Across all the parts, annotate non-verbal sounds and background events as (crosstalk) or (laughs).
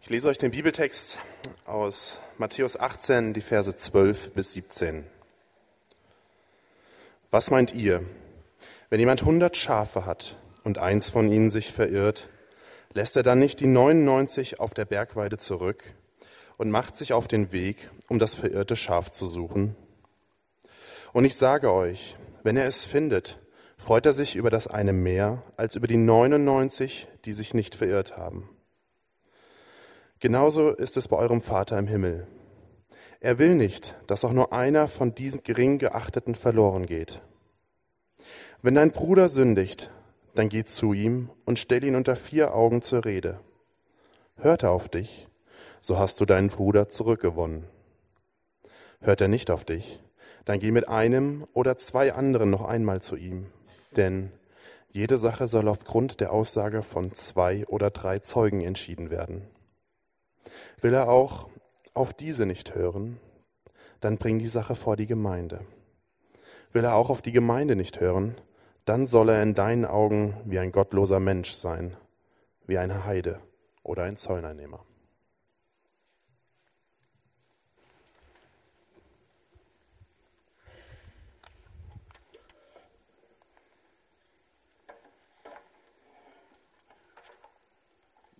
Ich lese euch den Bibeltext aus Matthäus 18, die Verse 12 bis 17. Was meint ihr, wenn jemand hundert Schafe hat und eins von ihnen sich verirrt, lässt er dann nicht die 99 auf der Bergweide zurück und macht sich auf den Weg, um das verirrte Schaf zu suchen? Und ich sage euch, wenn er es findet, freut er sich über das eine mehr als über die 99, die sich nicht verirrt haben. Genauso ist es bei eurem Vater im Himmel. Er will nicht, dass auch nur einer von diesen gering geachteten verloren geht. Wenn dein Bruder sündigt, dann geh zu ihm und stell ihn unter vier Augen zur Rede. Hört er auf dich, so hast du deinen Bruder zurückgewonnen. Hört er nicht auf dich, dann geh mit einem oder zwei anderen noch einmal zu ihm. Denn jede Sache soll aufgrund der Aussage von zwei oder drei Zeugen entschieden werden. Will er auch auf diese nicht hören, dann bring die Sache vor die Gemeinde. Will er auch auf die Gemeinde nicht hören, dann soll er in deinen Augen wie ein gottloser Mensch sein, wie eine Heide oder ein Zollneinnehmer.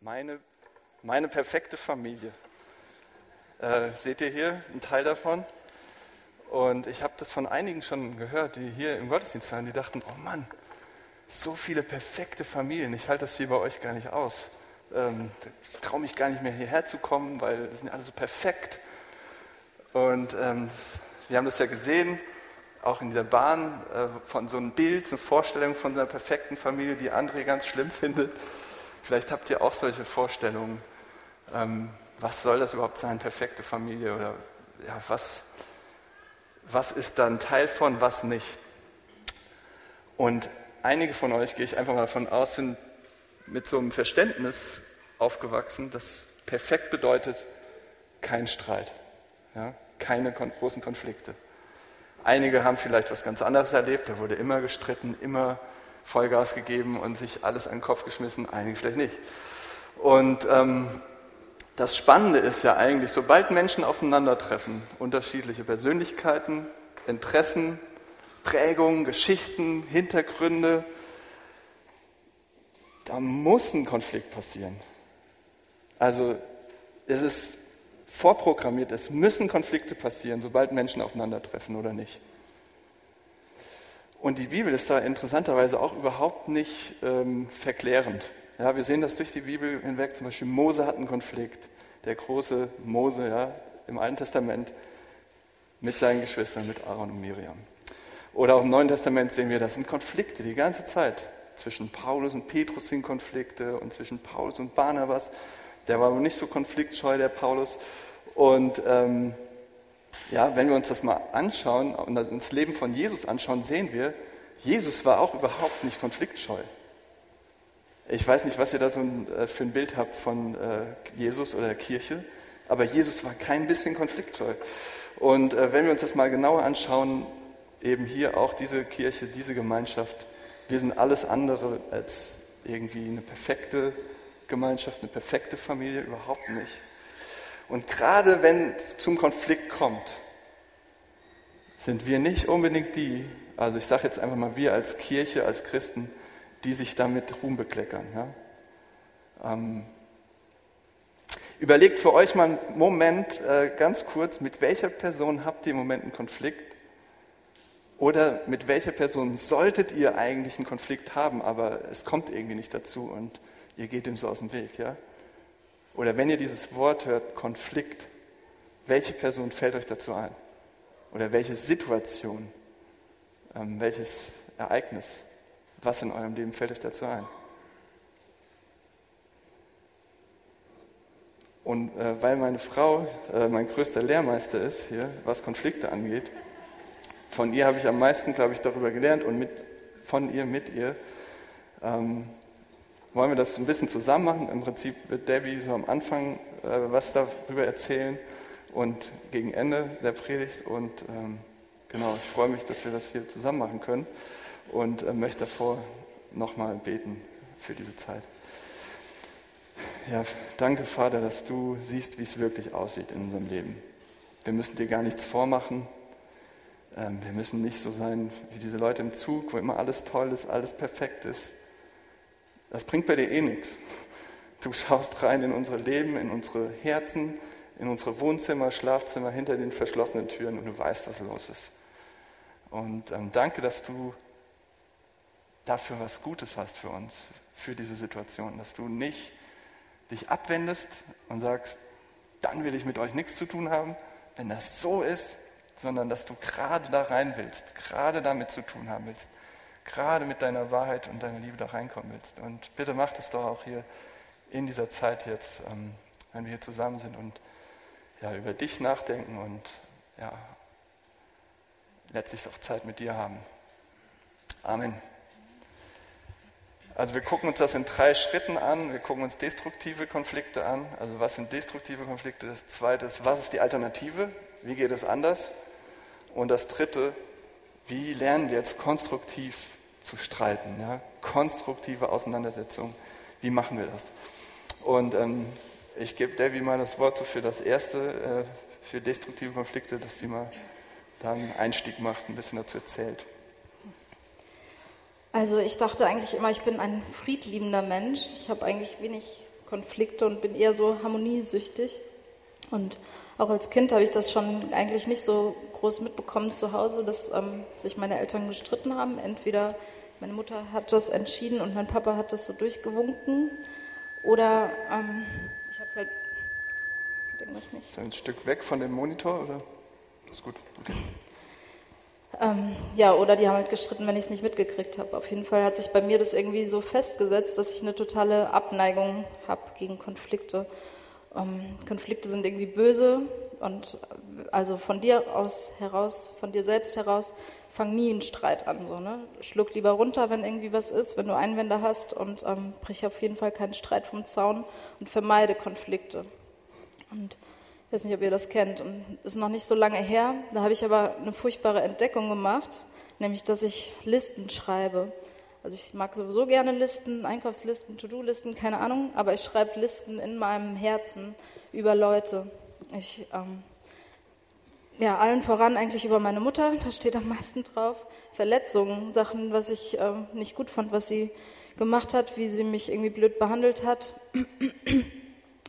Meine, meine perfekte Familie. Äh, seht ihr hier einen Teil davon? Und ich habe das von einigen schon gehört, die hier im Gottesdienst waren, die dachten, oh Mann, so viele perfekte Familien, ich halte das wie bei euch gar nicht aus. Ähm, ich traue mich gar nicht mehr hierher zu kommen, weil es sind alle so perfekt. Und ähm, wir haben das ja gesehen, auch in dieser Bahn, äh, von so einem Bild, eine Vorstellung von einer perfekten Familie, die André ganz schlimm (laughs) findet. Vielleicht habt ihr auch solche Vorstellungen. Ähm, was soll das überhaupt sein, perfekte Familie? Oder ja, was, was ist dann Teil von, was nicht? Und einige von euch, gehe ich einfach mal davon aus, sind mit so einem Verständnis aufgewachsen, dass perfekt bedeutet kein Streit, ja, keine kon großen Konflikte. Einige haben vielleicht was ganz anderes erlebt, da wurde immer gestritten, immer Vollgas gegeben und sich alles an den Kopf geschmissen, einige vielleicht nicht. Und ähm, das Spannende ist ja eigentlich, sobald Menschen aufeinandertreffen, unterschiedliche Persönlichkeiten, Interessen, Prägungen, Geschichten, Hintergründe, da muss ein Konflikt passieren. Also es ist vorprogrammiert, es müssen Konflikte passieren, sobald Menschen aufeinandertreffen oder nicht. Und die Bibel ist da interessanterweise auch überhaupt nicht ähm, verklärend. Ja, wir sehen das durch die Bibel hinweg. Zum Beispiel Mose hat einen Konflikt, der große Mose ja, im Alten Testament mit seinen Geschwistern, mit Aaron und Miriam. Oder auch im Neuen Testament sehen wir, das sind Konflikte die ganze Zeit. Zwischen Paulus und Petrus sind Konflikte und zwischen Paulus und Barnabas. Der war aber nicht so konfliktscheu, der Paulus. Und ähm, ja, wenn wir uns das mal anschauen und das Leben von Jesus anschauen, sehen wir, Jesus war auch überhaupt nicht konfliktscheu. Ich weiß nicht, was ihr da so äh, für ein Bild habt von äh, Jesus oder der Kirche, aber Jesus war kein bisschen konfliktscheu. Und äh, wenn wir uns das mal genauer anschauen, eben hier auch diese Kirche, diese Gemeinschaft, wir sind alles andere als irgendwie eine perfekte Gemeinschaft, eine perfekte Familie, überhaupt nicht. Und gerade wenn es zum Konflikt kommt, sind wir nicht unbedingt die, also ich sage jetzt einfach mal wir als Kirche, als Christen, die sich damit Ruhm bekleckern. Ja? Ähm, überlegt für euch mal einen Moment äh, ganz kurz, mit welcher Person habt ihr im Moment einen Konflikt? Oder mit welcher Person solltet ihr eigentlich einen Konflikt haben, aber es kommt irgendwie nicht dazu und ihr geht ihm so aus dem Weg, ja? Oder wenn ihr dieses Wort hört, Konflikt, welche Person fällt euch dazu ein? Oder welche Situation, ähm, welches Ereignis, was in eurem Leben fällt euch dazu ein? Und äh, weil meine Frau äh, mein größter Lehrmeister ist hier, was Konflikte angeht, von ihr habe ich am meisten, glaube ich, darüber gelernt und mit, von ihr, mit ihr. Ähm, wollen wir das ein bisschen zusammen machen. Im Prinzip wird Debbie so am Anfang äh, was darüber erzählen und gegen Ende der Predigt. Und ähm, genau, ich freue mich, dass wir das hier zusammen machen können und äh, möchte davor nochmal beten für diese Zeit. Ja, danke, Vater, dass du siehst, wie es wirklich aussieht in unserem Leben. Wir müssen dir gar nichts vormachen. Ähm, wir müssen nicht so sein wie diese Leute im Zug, wo immer alles toll ist, alles perfekt ist. Das bringt bei dir eh nichts. Du schaust rein in unser Leben, in unsere Herzen, in unsere Wohnzimmer, Schlafzimmer, hinter den verschlossenen Türen und du weißt, was los ist. Und ähm, danke, dass du dafür was Gutes hast für uns, für diese Situation, dass du nicht dich abwendest und sagst, dann will ich mit euch nichts zu tun haben, wenn das so ist, sondern dass du gerade da rein willst, gerade damit zu tun haben willst, gerade mit deiner Wahrheit und deiner Liebe da reinkommen willst. Und bitte mach das doch auch hier in dieser Zeit jetzt, ähm, wenn wir hier zusammen sind und ja, über dich nachdenken und ja, letztlich auch Zeit mit dir haben. Amen. Also wir gucken uns das in drei Schritten an. Wir gucken uns destruktive Konflikte an. Also was sind destruktive Konflikte? Das zweite ist, was ist die Alternative? Wie geht es anders? Und das dritte, wie lernen wir jetzt konstruktiv zu streiten? Ja? Konstruktive Auseinandersetzung. Wie machen wir das? Und ähm, ich gebe Debbie mal das Wort für das erste, äh, für destruktive Konflikte, dass sie mal da einen Einstieg macht, ein bisschen dazu erzählt. Also ich dachte eigentlich immer, ich bin ein friedliebender Mensch. Ich habe eigentlich wenig Konflikte und bin eher so harmoniesüchtig. Und auch als Kind habe ich das schon eigentlich nicht so groß mitbekommen zu Hause, dass ähm, sich meine Eltern gestritten haben. Entweder meine Mutter hat das entschieden und mein Papa hat das so durchgewunken. Oder ähm, ich habe es halt irgendwas nicht. Ist ein Stück weg von dem Monitor oder? Das ist gut. Okay. Ähm, ja, oder die haben halt gestritten, wenn ich es nicht mitgekriegt habe. Auf jeden Fall hat sich bei mir das irgendwie so festgesetzt, dass ich eine totale Abneigung habe gegen Konflikte. Ähm, Konflikte sind irgendwie böse und äh, also von dir aus heraus, von dir selbst heraus, fang nie einen Streit an. So, ne? Schluck lieber runter, wenn irgendwie was ist, wenn du Einwände hast und ähm, brich auf jeden Fall keinen Streit vom Zaun und vermeide Konflikte. Und ich weiß nicht, ob ihr das kennt. Und ist noch nicht so lange her. Da habe ich aber eine furchtbare Entdeckung gemacht, nämlich, dass ich Listen schreibe. Also ich mag sowieso gerne Listen, Einkaufslisten, To-Do-Listen, keine Ahnung, aber ich schreibe Listen in meinem Herzen über Leute. Ich, ähm, ja, allen voran eigentlich über meine Mutter, da steht am meisten drauf. Verletzungen, Sachen, was ich äh, nicht gut fand, was sie gemacht hat, wie sie mich irgendwie blöd behandelt hat.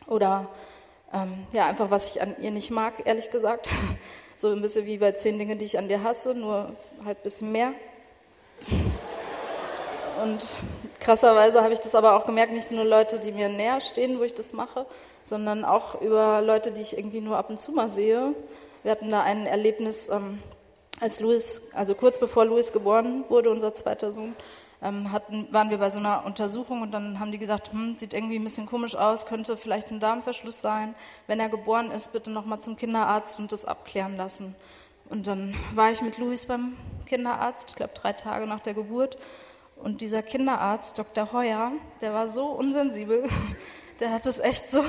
Oder ähm, ja, einfach was ich an ihr nicht mag, ehrlich gesagt. (laughs) So ein bisschen wie bei zehn Dingen, die ich an dir hasse, nur halt ein bisschen mehr. (laughs) Und krasserweise habe ich das aber auch gemerkt, nicht nur Leute, die mir näher stehen, wo ich das mache, sondern auch über Leute, die ich irgendwie nur ab und zu mal sehe. Wir hatten da ein Erlebnis, ähm, als Louis, also kurz bevor Louis geboren wurde, unser zweiter Sohn, ähm, hatten, waren wir bei so einer Untersuchung und dann haben die gesagt, hm, sieht irgendwie ein bisschen komisch aus, könnte vielleicht ein Darmverschluss sein. Wenn er geboren ist, bitte nochmal zum Kinderarzt und das abklären lassen. Und dann war ich mit Luis beim Kinderarzt, ich glaube drei Tage nach der Geburt. Und dieser Kinderarzt, Dr. Heuer, der war so unsensibel, (laughs) der hat es echt so,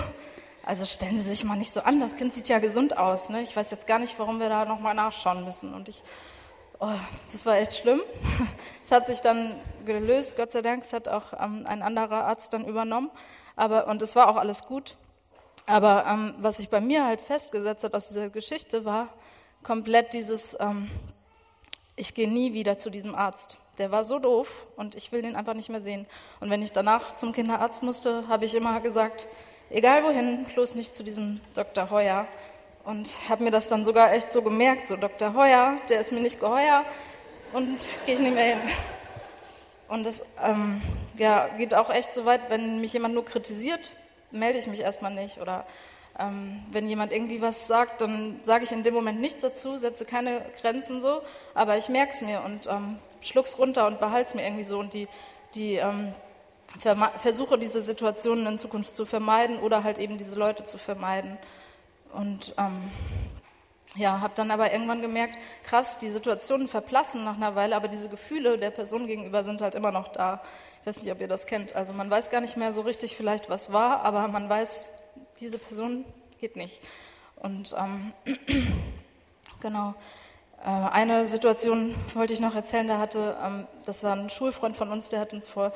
also stellen Sie sich mal nicht so an, das Kind sieht ja gesund aus. Ne? Ich weiß jetzt gar nicht, warum wir da nochmal nachschauen müssen. Und ich Oh, das war echt schlimm. (laughs) Es hat sich dann gelöst, Gott sei Dank. Es hat auch ähm, ein anderer Arzt dann übernommen. Aber, und es war auch alles gut. Aber ähm, was sich bei mir halt festgesetzt hat aus dieser Geschichte war komplett dieses, ähm, ich gehe nie wieder zu diesem Arzt. Der war so doof und ich will den einfach nicht mehr sehen. Und wenn ich danach zum Kinderarzt musste, habe ich immer gesagt, egal wohin, bloß nicht zu diesem Dr. Heuer, und habe mir das dann sogar echt so gemerkt, so Dr. Heuer, der ist mir nicht geheuer und (laughs) gehe ich nicht mehr hin. Und es ähm, ja, geht auch echt so weit, wenn mich jemand nur kritisiert, melde ich mich erstmal nicht. Oder ähm, wenn jemand irgendwie was sagt, dann sage ich in dem Moment nichts dazu, setze keine Grenzen so, aber ich merke es mir und ähm, schluck's runter und behalte es mir irgendwie so. Und die, die ähm, versuche diese Situationen in Zukunft zu vermeiden oder halt eben diese Leute zu vermeiden. Und ähm, ja, habe dann aber irgendwann gemerkt, krass, die Situationen verblassen nach einer Weile, aber diese Gefühle der Person gegenüber sind halt immer noch da. Ich weiß nicht, ob ihr das kennt. Also man weiß gar nicht mehr so richtig vielleicht, was war, aber man weiß, diese Person geht nicht. Und ähm, (clears throat) genau. Äh, eine Situation wollte ich noch erzählen, da hatte, ähm, das war ein Schulfreund von uns, der hat uns vor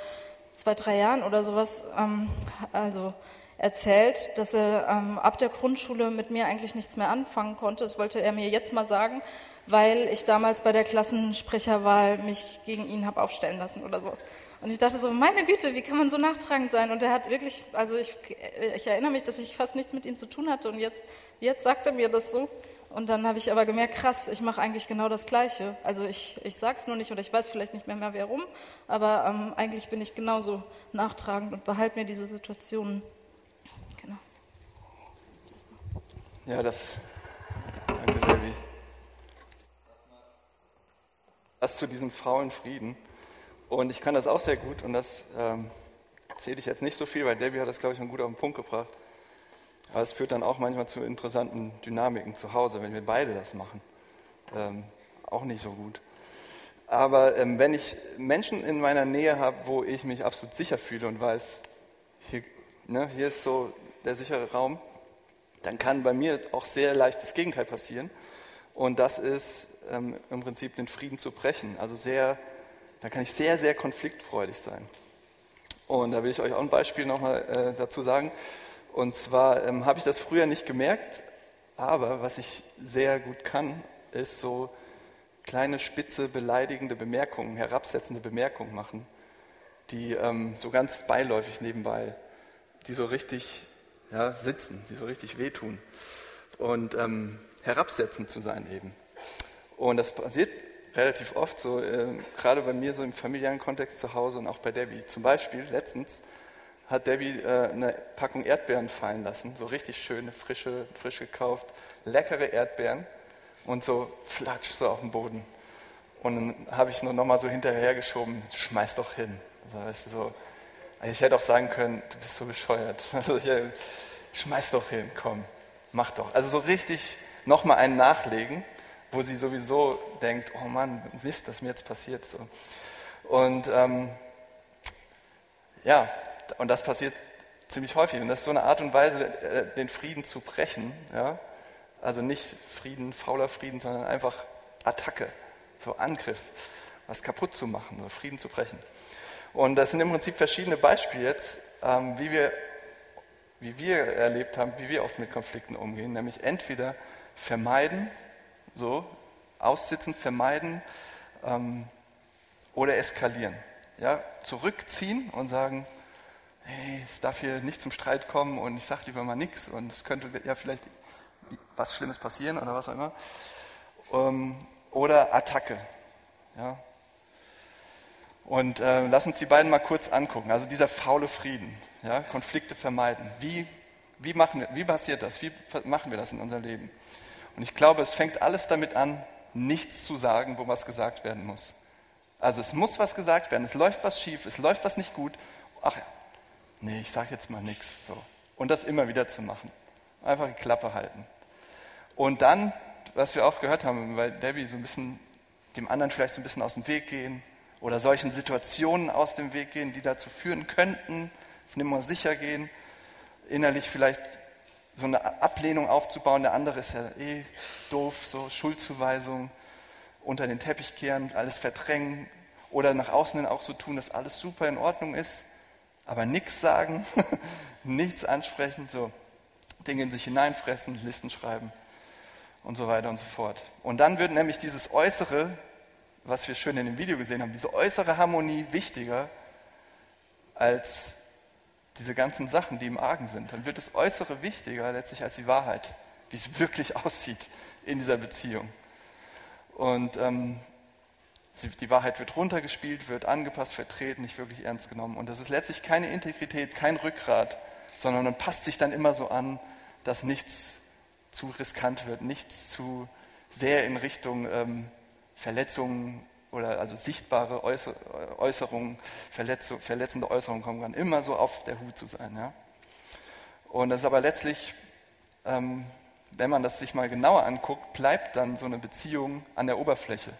zwei, drei Jahren oder sowas, ähm, also erzählt, dass er ähm, ab der Grundschule mit mir eigentlich nichts mehr anfangen konnte. Das wollte er mir jetzt mal sagen, weil ich damals bei der Klassensprecherwahl mich gegen ihn habe aufstellen lassen oder sowas. Und ich dachte so, meine Güte, wie kann man so nachtragend sein? Und er hat wirklich, also ich, ich erinnere mich, dass ich fast nichts mit ihm zu tun hatte und jetzt, jetzt sagt er mir das so. Und dann habe ich aber gemerkt, krass, ich mache eigentlich genau das Gleiche. Also ich, ich sage es nur nicht oder ich weiß vielleicht nicht mehr, mehr warum, aber ähm, eigentlich bin ich genauso nachtragend und behalte mir diese Situationen. Genau. Ja, das. Danke, Debbie. Das zu diesem faulen Frieden. Und ich kann das auch sehr gut und das ähm, erzähle ich jetzt nicht so viel, weil Debbie hat das, glaube ich, schon gut auf den Punkt gebracht. Aber es führt dann auch manchmal zu interessanten Dynamiken zu Hause, wenn wir beide das machen. Ähm, auch nicht so gut. Aber ähm, wenn ich Menschen in meiner Nähe habe, wo ich mich absolut sicher fühle und weiß, hier, ne, hier ist so der sichere Raum, dann kann bei mir auch sehr leicht das Gegenteil passieren. Und das ist ähm, im Prinzip den Frieden zu brechen. Also sehr da kann ich sehr, sehr konfliktfreudig sein. Und da will ich euch auch ein Beispiel nochmal äh, dazu sagen. Und zwar ähm, habe ich das früher nicht gemerkt, aber was ich sehr gut kann, ist so kleine, spitze, beleidigende Bemerkungen, herabsetzende Bemerkungen machen, die ähm, so ganz beiläufig nebenbei, die so richtig ja, sitzen, die so richtig wehtun. Und ähm, herabsetzend zu sein eben. Und das passiert relativ oft, so äh, gerade bei mir so im familiären Kontext zu Hause und auch bei Debbie. Zum Beispiel letztens hat Debbie äh, eine Packung Erdbeeren fallen lassen, so richtig schöne, frische, frisch gekauft, leckere Erdbeeren und so flatsch so auf dem Boden. Und dann habe ich nur noch mal so hinterhergeschoben, schmeiß doch hin. Also, weißt du, so, ich hätte auch sagen können, du bist so bescheuert. (laughs) Also, ich, schmeiß doch hin, komm, mach doch. Also so richtig nochmal einen nachlegen wo sie sowieso denkt, oh Mann, wisst, dass mir jetzt passiert. So. Und ähm, ja, und das passiert ziemlich häufig. Und das ist so eine Art und Weise, äh, den Frieden zu brechen. Ja? Also nicht Frieden, fauler Frieden, sondern einfach Attacke, so Angriff, was kaputt zu machen, so Frieden zu brechen. Und das sind im Prinzip verschiedene Beispiele jetzt, ähm, wie, wir, wie wir erlebt haben, wie wir oft mit Konflikten umgehen. Nämlich entweder vermeiden, so, aussitzen, vermeiden ähm, oder eskalieren. Ja, zurückziehen und sagen, hey, es darf hier nicht zum Streit kommen und ich sage lieber mal nichts und es könnte ja vielleicht was Schlimmes passieren oder was auch immer. Ähm, oder Attacke. Ja. Und äh, lass uns die beiden mal kurz angucken. Also dieser faule Frieden, ja, Konflikte vermeiden. Wie, wie, machen, wie passiert das? Wie machen wir das in unserem Leben? Und ich glaube, es fängt alles damit an, nichts zu sagen, wo was gesagt werden muss. Also es muss was gesagt werden, es läuft was schief, es läuft was nicht gut. Ach ja, nee, ich sage jetzt mal nichts. So. Und das immer wieder zu machen. Einfach die Klappe halten. Und dann, was wir auch gehört haben, weil Debbie so ein bisschen dem anderen vielleicht so ein bisschen aus dem Weg gehen oder solchen Situationen aus dem Weg gehen, die dazu führen könnten, auf nimmer sicher gehen, innerlich vielleicht so eine Ablehnung aufzubauen. Der andere ist ja eh doof, so Schuldzuweisung, unter den Teppich kehren, alles verdrängen oder nach außen hin auch so tun, dass alles super in Ordnung ist, aber nichts sagen, (laughs) nichts ansprechen, so Dinge in sich hineinfressen, Listen schreiben und so weiter und so fort. Und dann wird nämlich dieses Äußere, was wir schön in dem Video gesehen haben, diese äußere Harmonie wichtiger als diese ganzen Sachen, die im Argen sind, dann wird das Äußere wichtiger letztlich als die Wahrheit, wie es wirklich (laughs) aussieht in dieser Beziehung. Und ähm, die Wahrheit wird runtergespielt, wird angepasst, vertreten, nicht wirklich ernst genommen. Und das ist letztlich keine Integrität, kein Rückgrat, sondern man passt sich dann immer so an, dass nichts zu riskant wird, nichts zu sehr in Richtung ähm, Verletzungen oder also sichtbare Äußerungen, verletzende Äußerungen kommen kann, immer so auf der Hut zu sein. Ja? Und das ist aber letztlich, ähm, wenn man das sich mal genauer anguckt, bleibt dann so eine Beziehung an der Oberfläche.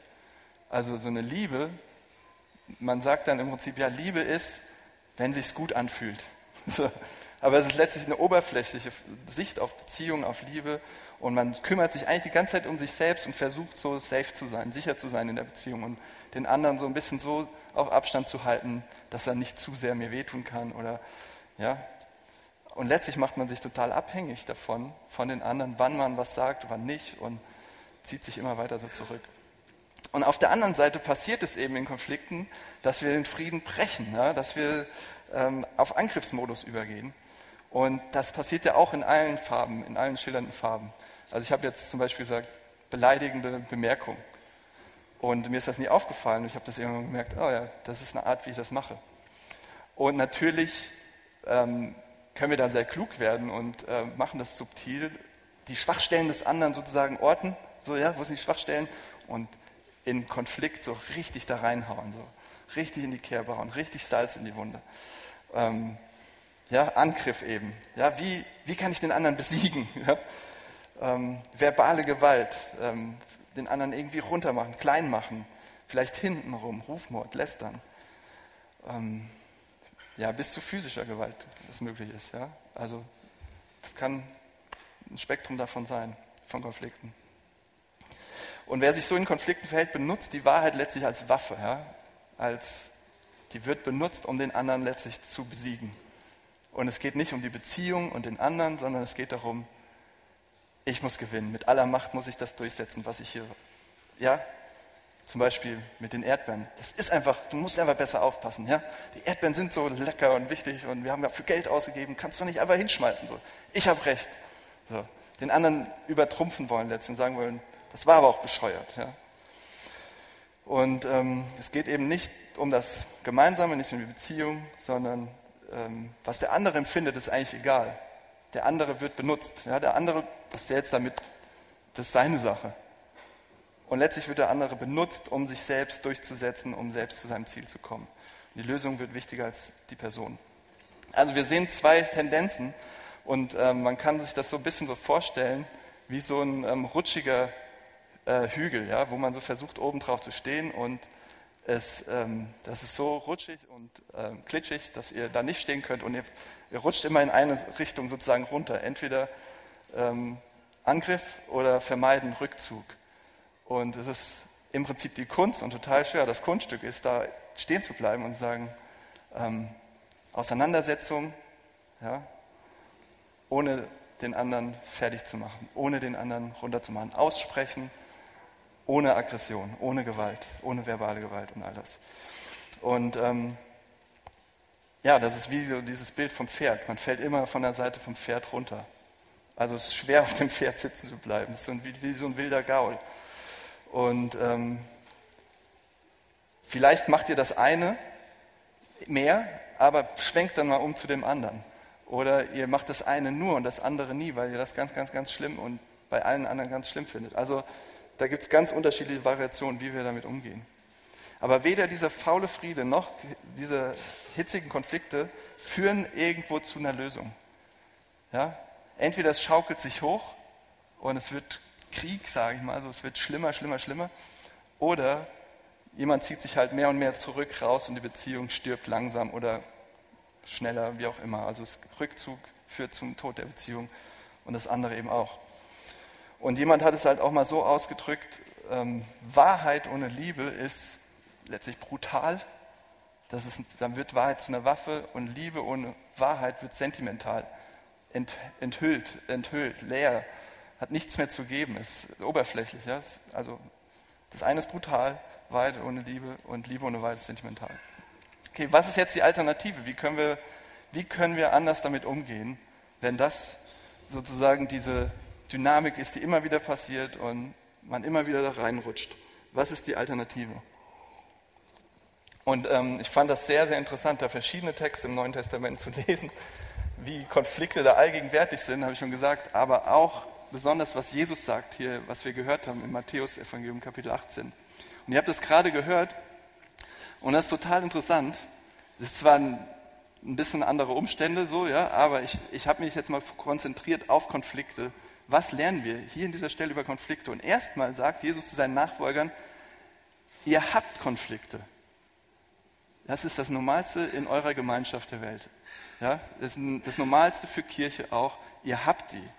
Also so eine Liebe, man sagt dann im Prinzip, ja, Liebe ist, wenn sich's gut anfühlt. (laughs) Aber es ist letztlich eine oberflächliche Sicht auf Beziehung, auf Liebe und man kümmert sich eigentlich die ganze Zeit um sich selbst und versucht so safe zu sein, sicher zu sein in der Beziehung und den anderen so ein bisschen so auf Abstand zu halten, dass er nicht zu sehr mir wehtun kann oder ja. Und letztlich macht man sich total abhängig davon, von den anderen, wann man was sagt, wann nicht und zieht sich immer weiter so zurück. Und auf der anderen Seite passiert es eben in Konflikten, dass wir den Frieden brechen, ja, dass wir ähm, auf Angriffsmodus übergehen. Und das passiert ja auch in allen Farben, in allen schillernden Farben. Also ich habe jetzt zum Beispiel gesagt, beleidigende Bemerkung. Und mir ist das nie aufgefallen. Ich habe das irgendwann gemerkt, oh ja, das ist eine Art, wie ich das mache. Und natürlich ähm, können wir da sehr klug werden und äh, machen das subtil, die Schwachstellen des anderen sozusagen orten, so ja, wo sind die Schwachstellen und in Konflikt so richtig da reinhauen, so richtig in die Kerbe hauen, richtig Salz in die Wunde. Ähm, ja, Angriff eben. Ja, wie, wie kann ich den anderen besiegen? (laughs) Ja? Ähm, verbale Gewalt, ähm, den anderen irgendwie runtermachen, klein machen, vielleicht hintenrum, Rufmord, Lästern. Ähm, ja, bis zu physischer Gewalt, das möglich ist. Ja? Also es kann ein Spektrum davon sein, von Konflikten. Und wer sich so in Konflikten verhält, benutzt die Wahrheit letztlich als Waffe. Ja? Als, die wird benutzt, um den anderen letztlich zu besiegen. Und es geht nicht um die Beziehung und den anderen, sondern es geht darum, ich muss gewinnen. Mit aller Macht muss ich das durchsetzen, was ich hier, ja, zum Beispiel mit den Erdbeeren. Das ist einfach, du musst einfach besser aufpassen, ja. Die Erdbeeren sind so lecker und wichtig und wir haben ja für Geld ausgegeben, kannst du nicht einfach hinschmeißen, so. Ich habe recht. So. Den anderen übertrumpfen wollen letztlich und sagen wollen, das war aber auch bescheuert, ja. Und ähm, es geht eben nicht um das Gemeinsame, nicht um die Beziehung, sondern ähm, was der andere empfindet, ist eigentlich egal. Der andere wird benutzt. Ja, der andere, was der jetzt damit, das ist seine Sache. Und letztlich wird der andere benutzt, um sich selbst durchzusetzen, um selbst zu seinem Ziel zu kommen. Und die Lösung wird wichtiger als die Person. Also wir sehen zwei Tendenzen und ähm, man kann sich das so ein bisschen so vorstellen wie so ein ähm, rutschiger äh, Hügel, ja, wo man so versucht, oben drauf zu stehen und es, ähm, das ist so rutschig und ähm, klitschig, dass ihr da nicht stehen könnt und ihr, ihr, rutscht immer in eine Richtung sozusagen runter. Entweder ähm, Angriff oder Vermeiden, Rückzug. Und es ist im Prinzip die Kunst und total schwer. Das Kunststück ist, da stehen zu bleiben und zu sagen, ähm, Auseinandersetzung, ja, ohne den anderen fertig zu machen, ohne den anderen runterzumachen. Aussprechen, ohne Aggression, ohne Gewalt, ohne verbale Gewalt und all das. Und ähm, ja, das ist wie so dieses Bild vom Pferd. Man fällt immer von der Seite vom Pferd runter. Also es ist schwer, auf dem Pferd sitzen zu bleiben. Es ist so wie, wie, so ein wilder Gaul. Und ähm, vielleicht macht ihr das eine mehr, aber schwenkt dann mal um zu dem anderen. Oder ihr macht das eine nur und das andere nie, weil ihr das ganz, ganz, ganz schlimm und bei allen anderen ganz schlimm findet. Also da gibt es ganz unterschiedliche Variationen, wie wir damit umgehen. Aber weder dieser faule Friede noch diese hitzigen Konflikte führen irgendwo zu einer Lösung. Ja? Entweder es schaukelt sich hoch und es wird Krieg, sage ich mal, also es wird schlimmer, schlimmer, schlimmer. Oder jemand zieht sich halt mehr und mehr zurück, raus und die Beziehung stirbt langsam oder schneller, wie auch immer. Also Rückzug führt zum Tod der Beziehung und das andere eben auch. Und jemand hat es halt auch mal so ausgedrückt, ähm, Wahrheit ohne Liebe ist letztlich brutal. Das ist, dann wird Wahrheit zu einer Waffe und Liebe ohne Wahrheit wird sentimental, ent, enthüllt, enthüllt, leer, hat nichts mehr zu geben, ist oberflächlich. Ja? Also das eine ist brutal, Wahrheit ohne Liebe und Liebe ohne Wahrheit ist sentimental. Okay, was ist jetzt die Alternative? Wie können wir, wie können wir anders damit umgehen, wenn das sozusagen diese Dynamik ist, die immer wieder passiert und man immer wieder da reinrutscht. Was ist die Alternative? Und ähm, ich fand das sehr, sehr interessant, da verschiedene Texte im Neuen Testament zu (laughs) lesen, wie Konflikte da allgegenwärtig sind, habe ich schon gesagt, aber auch besonders, was Jesus sagt hier, was wir gehört haben im Matthäus-Evangelium Kapitel 18. Und ihr habt das gerade gehört und das ist total interessant. Das ist zwar ein, ein bisschen andere Umstände so, ja, aber ich, ich habe mich jetzt mal konzentriert auf Konflikte was lernen wir hier in dieser Stelle über Konflikte? Und erstmal sagt Jesus zu seinen Nachfolgern, ihr habt Konflikte. Das ist das Normalste in eurer Gemeinschaft der Welt. Ja, das ist das Normalste für Kirche auch. Ihr habt die.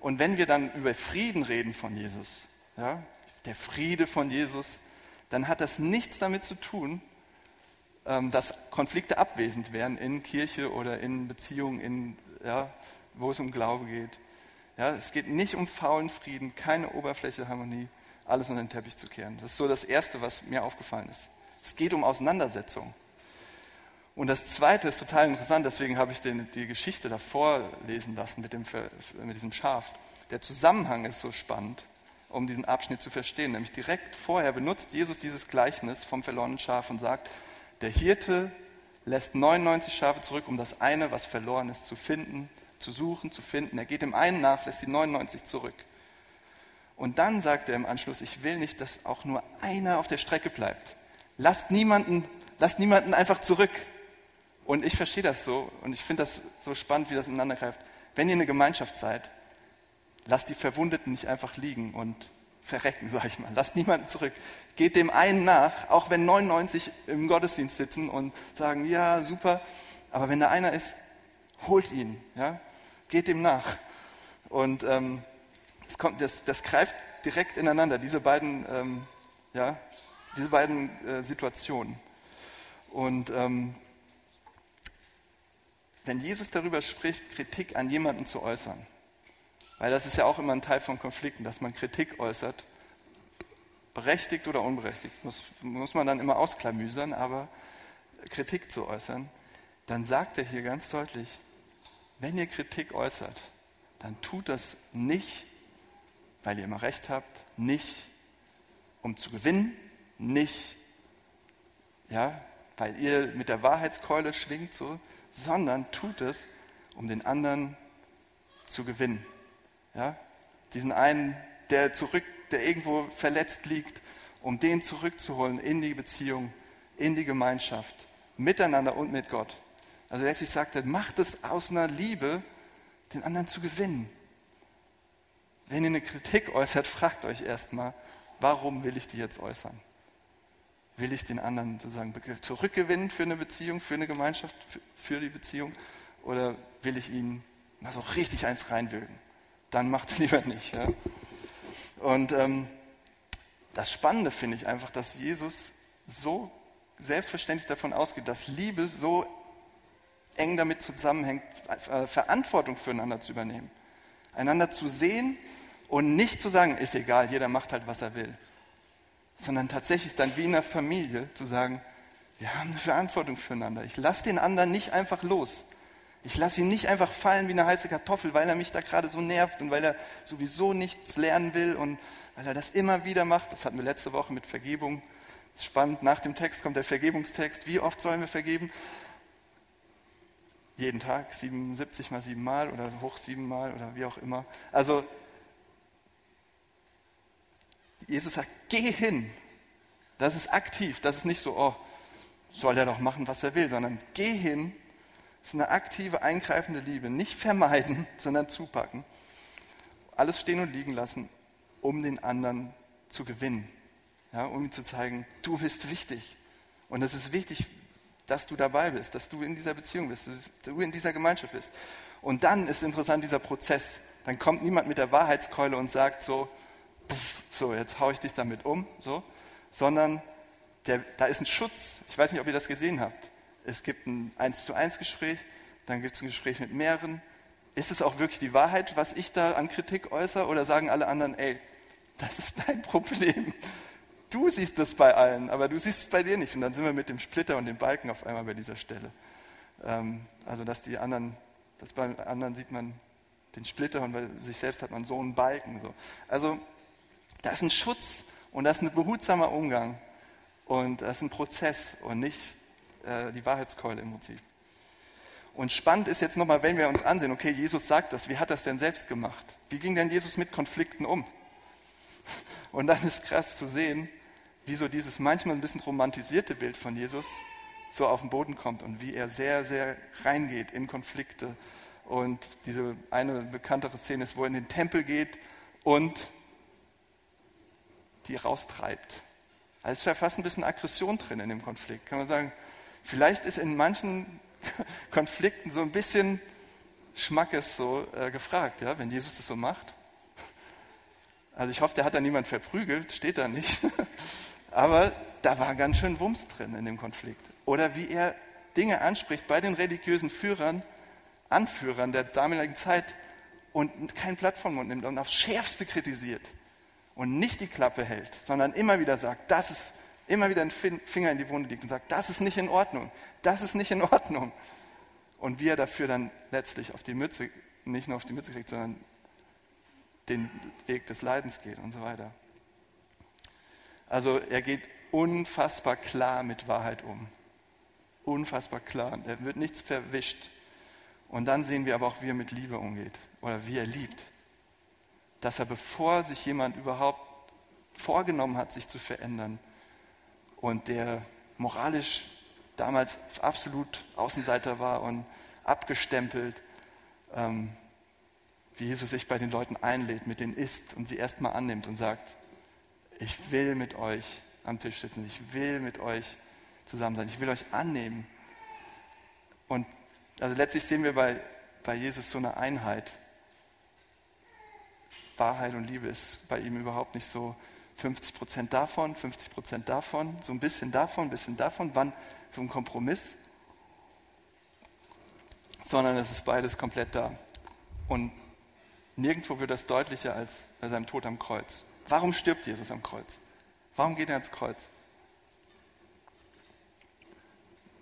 Und wenn wir dann über Frieden reden von Jesus, ja, der Friede von Jesus, dann hat das nichts damit zu tun, ähm, dass Konflikte abwesend wären in Kirche oder in Beziehungen, in ja, wo es um Glaube geht. Ja, es geht nicht um faulen Frieden, keine Oberfläche Harmonie, alles unter den Teppich zu kehren. Das ist so das Erste, was mir aufgefallen ist. Es geht um Auseinandersetzung. Und das Zweite ist total interessant, deswegen habe ich den, die Geschichte davor lesen lassen mit, dem, mit diesem Schaf. Der Zusammenhang ist so spannend, um diesen Abschnitt zu verstehen. Nämlich direkt vorher benutzt Jesus dieses Gleichnis vom verlorenen Schaf und sagt, der Hirte lässt 99 Schafe zurück, um das eine, was verloren ist, zu finden, zu suchen, zu finden. Er geht dem einen nach, lässt die 99 zurück. Und dann sagt er im Anschluss, ich will nicht, dass auch nur einer auf der Strecke bleibt. Lasst niemanden, lasst niemanden einfach zurück. Und ich verstehe das so und ich finde das so spannend, wie das ineinander greift. Wenn ihr eine Gemeinschaft seid, lasst die Verwundeten nicht einfach liegen und verrecken, (laughs) sage ich mal. Lasst niemanden zurück. Geht dem einen nach, auch wenn 99 im Gottesdienst sitzen und sagen, ja, super. Aber wenn da einer ist, holt ihn. Ja? Geht dem nach. Und ähm, das, kommt, das, das greift direkt ineinander, diese beiden, ähm, ja, diese beiden äh, Situationen. Und ähm, wenn Jesus darüber spricht, Kritik an jemanden zu äußern, weil das ist ja auch immer ein Teil von Konflikten, dass man Kritik äußert, berechtigt oder unberechtigt, muss, muss man dann immer ausklamüsern, aber Kritik zu äußern, dann sagt er hier ganz deutlich, wenn ihr Kritik äußert, dann tut das nicht weil ihr immer recht habt, nicht um zu gewinnen, nicht ja, weil ihr mit der Wahrheitskeule schwingt, so, sondern tut es, um den anderen zu gewinnen. Ja? Diesen einen, der zurück, der irgendwo verletzt liegt, um den zurückzuholen in die Beziehung, in die Gemeinschaft, miteinander und mit Gott. Also letztlich sagt er, macht es aus einer Liebe, den anderen zu gewinnen. Wenn ihr eine Kritik äußert, fragt euch erstmal, warum will ich die jetzt äußern? Will ich den anderen sozusagen zurückgewinnen für eine Beziehung, für eine Gemeinschaft, für die Beziehung? Oder will ich ihn mal so richtig eins reinwürgen? Dann macht es (laughs) lieber nicht. Ja? Und ähm, das Spannende finde ich einfach, dass Jesus so selbstverständlich davon ausgeht, dass Liebe so eng damit zusammenhängt, äh, Verantwortung füreinander zu übernehmen. Einander zu sehen und nicht zu sagen, ist egal, jeder macht halt, was er will. Sondern tatsächlich dann wie in einer Familie zu sagen, wir haben eine Verantwortung füreinander. Ich lasse den anderen nicht einfach los. Ich lasse ihn nicht einfach fallen wie eine heiße Kartoffel, weil er mich da gerade so nervt und weil er sowieso nichts lernen will und weil er das immer wieder macht. Das hatten wir letzte Woche mit Vergebung. Das ist spannend. Nach dem Text kommt der Vergebungstext. Wie oft sollen wir vergeben? Jeden Tag, 77 mal 7 Mal oder hoch 7 Mal oder wie auch immer. Also Jesus sagt, geh hin. Das ist aktiv, das ist nicht so, oh, soll er doch machen, was er will, sondern geh hin. Das ist eine aktive, eingreifende Liebe. Nicht vermeiden, (laughs) sondern zupacken. Alles stehen und liegen lassen, um den anderen zu gewinnen. Ja, um ihm zu zeigen, du bist wichtig. Und es ist wichtig, dass du dabei bist, dass du in dieser Beziehung bist, dass du in dieser Gemeinschaft bist. Und dann ist interessant dieser Prozess. Dann kommt niemand mit der Wahrheitskeule und sagt so, so, jetzt haue ich dich damit um, so, sondern der, da ist ein Schutz. Ich weiß nicht, ob ihr das gesehen habt. Es gibt ein 1 zu 1 Gespräch, dann gibt es ein Gespräch mit mehreren. Ist es auch wirklich die Wahrheit, was ich da an Kritik äußere, oder sagen alle anderen, ey, das ist dein (laughs) Problem. Du siehst das bei allen, aber du siehst es bei dir nicht. Und dann sind wir mit dem Splitter und dem Balken auf einmal bei dieser Stelle. Ähm, also, dass die anderen, dass bei anderen sieht man den Splitter und bei sich selbst hat man so einen Balken. So. Also, da ist ein Schutz und da ist ein behutsamer Umgang und das ist ein Prozess und nicht äh, die Wahrheitskeule im Prinzip. Und spannend ist jetzt nochmal, wenn wir uns ansehen, okay, Jesus sagt das, wie hat das denn selbst gemacht? Wie ging denn Jesus mit Konflikten um? (laughs) Und dann ist krass zu sehen, wie so dieses manchmal ein bisschen romantisierte Bild von Jesus so auf den Boden kommt und wie er sehr, sehr reingeht in Konflikte. Und diese eine bekanntere Szene ist, wo er in den Tempel geht und die raustreibt. Also ist ja fast ein bisschen Aggression drin in dem Konflikt. Kann man sagen, vielleicht ist in manchen (laughs) Konflikten so ein bisschen Schmackes so äh, gefragt, ja, wenn Jesus das so macht. Also ich hoffe, der hat da niemand verprügelt, steht da nicht. (laughs) Aber da war ganz schön Wumms drin in dem Konflikt. Oder wie er Dinge anspricht bei den religiösen Führern, Anführern der damaligen Zeit und kein Blatt nimmt und aufs Schärfste kritisiert und nicht die Klappe hält, sondern immer wieder sagt, das ist, immer wieder einen Finger in die Wunde legt und sagt, das ist nicht in Ordnung, das ist nicht in Ordnung. Und wie er dafür dann letztlich auf die Mütze, nicht nur auf die Mütze kriegt, sondern den Weg des Leidens geht und so weiter. Also er geht unfassbar klar mit Wahrheit um. Unfassbar klar. Er wird nichts verwischt. Und dann sehen wir aber auch, wie er mit Liebe umgeht oder wie er liebt. Dass er, bevor sich jemand überhaupt vorgenommen hat, sich zu verändern und der moralisch damals absolut Außenseiter war und abgestempelt, ähm, wie Jesus sich bei den Leuten einlädt, mit denen isst und sie erstmal annimmt und sagt, ich will mit euch am Tisch sitzen, ich will mit euch zusammen sein, ich will euch annehmen. Und also letztlich sehen wir bei, bei Jesus so eine Einheit. Wahrheit und Liebe ist bei ihm überhaupt nicht so 50 Prozent davon, 50 Prozent davon, so ein bisschen davon, ein bisschen davon, wann so ein Kompromiss, sondern es ist beides komplett da. Und nirgendwo wird das deutlicher als bei seinem Tod am Kreuz. Warum stirbt Jesus am Kreuz? Warum geht er ans Kreuz?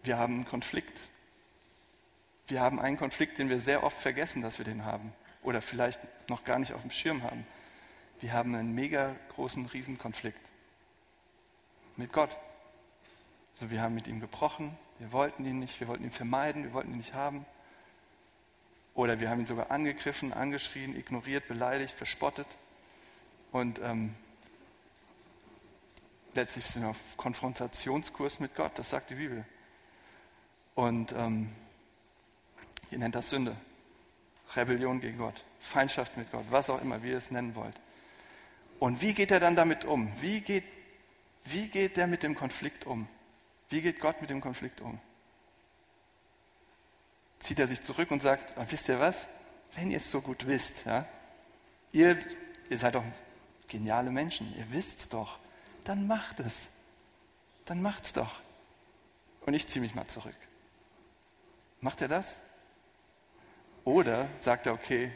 Wir haben einen Konflikt. Wir haben einen Konflikt, den wir sehr oft vergessen, dass wir den haben. Oder vielleicht noch gar nicht auf dem Schirm haben. Wir haben einen mega großen Riesenkonflikt mit Gott. So, wir haben mit ihm gebrochen, wir wollten ihn nicht, wir wollten ihn vermeiden, wir wollten ihn nicht haben. Oder wir haben ihn sogar angegriffen, angeschrien, ignoriert, beleidigt, verspottet. Und ähm, letztlich sind wir auf Konfrontationskurs mit Gott, das sagt die Bibel. Und ähm, ihr nennt das Sünde, Rebellion gegen Gott, Feindschaft mit Gott, was auch immer, wie ihr es nennen wollt. Und wie geht er dann damit um? Wie geht, wie geht der mit dem Konflikt um? Wie geht Gott mit dem Konflikt um? Zieht er sich zurück und sagt, ah, wisst ihr was? Wenn ihr es so gut wisst, ja, ihr, ihr seid doch geniale Menschen, ihr wisst es doch, dann macht es. Dann macht's doch. Und ich ziehe mich mal zurück. Macht er das? Oder sagt er, okay,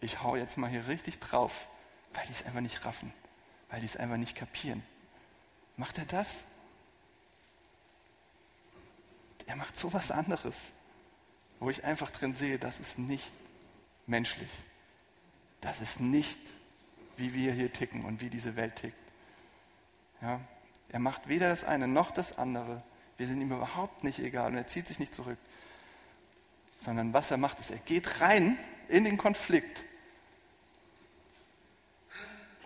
ich hau jetzt mal hier richtig drauf weil die es einfach nicht raffen, weil die es einfach nicht kapieren. Macht er das? Er macht so was anderes, wo ich einfach drin sehe, das ist nicht menschlich. Das ist nicht, wie wir hier ticken und wie diese Welt tickt. Ja? Er macht weder das eine noch das andere. Wir sind ihm überhaupt nicht egal und er zieht sich nicht zurück. Sondern was er macht, ist, er geht rein in den Konflikt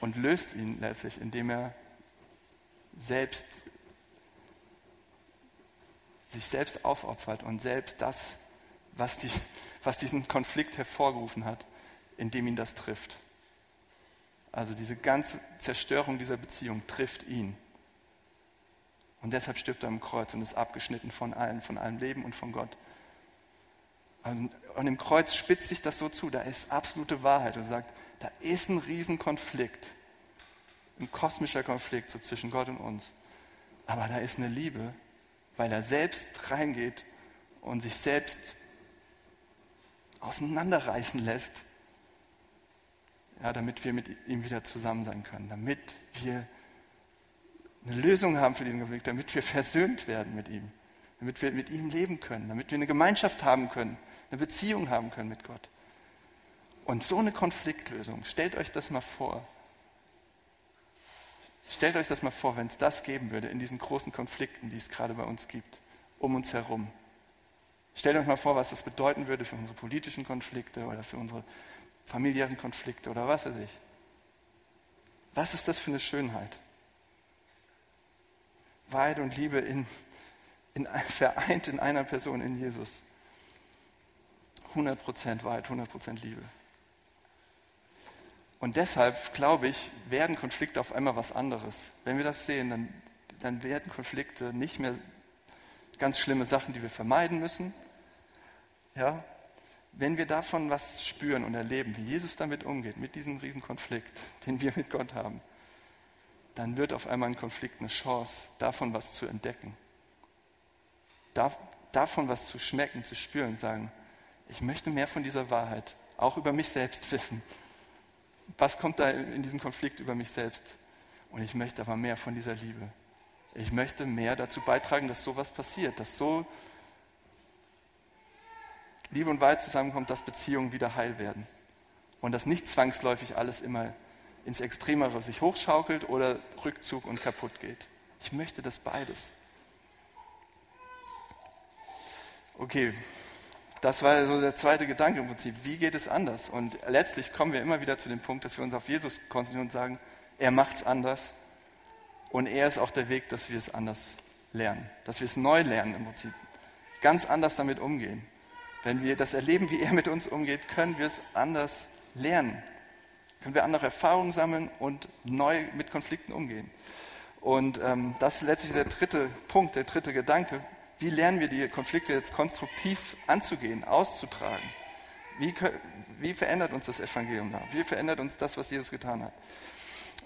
und löst ihn letztlich, indem er selbst sich selbst aufopfert und selbst das, was, die, was diesen Konflikt hervorgerufen hat, indem ihn das trifft. Also diese ganze Zerstörung dieser Beziehung trifft ihn. Und deshalb stirbt er am Kreuz und ist abgeschnitten von allen, von allem Leben und von Gott. Und, und im Kreuz spitzt sich das so zu, da ist absolute Wahrheit und sagt, da ist ein Riesenkonflikt, ein kosmischer Konflikt so zwischen Gott und uns. Aber da ist eine Liebe, weil er selbst reingeht und sich selbst auseinanderreißen lässt, ja, damit wir mit ihm wieder zusammen sein können, damit wir eine Lösung haben für diesen Konflikt, damit wir versöhnt werden mit ihm, damit wir mit ihm leben können, damit wir eine Gemeinschaft haben können, eine Beziehung haben können mit Gott. Und so eine Konfliktlösung, stellt euch das mal vor. Stellt euch das mal vor, wenn es das geben würde in diesen großen Konflikten, die es gerade bei uns gibt, um uns herum. Stellt euch mal vor, was das bedeuten würde für unsere politischen Konflikte oder für unsere familiären Konflikte oder was weiß ich. Was ist das für eine Schönheit? Wahrheit und Liebe in, in, (laughs) vereint in einer Person, in Jesus. 100% Wahrheit, 100% Liebe. Und deshalb, glaube ich, werden Konflikte auf einmal was anderes. Wenn wir das sehen, dann, dann werden Konflikte nicht mehr ganz schlimme Sachen, die wir vermeiden müssen. Ja? Wenn wir davon was spüren und erleben, wie Jesus damit umgeht, mit diesem Riesenkonflikt, (laughs) den wir mit Gott haben, dann wird auf einmal ein Konflikt eine Chance, davon was zu entdecken. davon was zu schmecken, zu spüren, sagen, Ich möchte mehr von dieser Wahrheit, auch über mich selbst wissen. Was kommt da in diesem Konflikt über mich selbst? Und ich möchte aber mehr von dieser Liebe. Ich möchte mehr dazu beitragen, dass sowas passiert, dass so Liebe und Wahrheit zusammenkommt, dass Beziehungen wieder heil werden. Und dass nicht zwangsläufig alles immer ins Extremere sich hochschaukelt oder Rückzug und kaputt geht. Ich möchte das beides. Okay, das war so der zweite Gedanke im Prinzip. Wie geht es anders? Und letztlich kommen wir immer wieder zu dem Punkt, dass wir uns auf Jesus konzentrieren und sagen, er macht es anders. Und er ist auch der Weg, dass wir es anders lernen, dass wir es neu lernen im Prinzip. Ganz anders damit umgehen. Wenn wir das erleben, wie er mit uns umgeht, können wir es anders lernen. Können wir andere Erfahrungen sammeln und neu mit Konflikten umgehen. Und ähm, das ist letztlich der dritte Punkt, der dritte Gedanke. Wie lernen wir die Konflikte jetzt konstruktiv anzugehen, auszutragen? Wie, wie verändert uns das Evangelium da? Wie verändert uns das, was Jesus getan hat?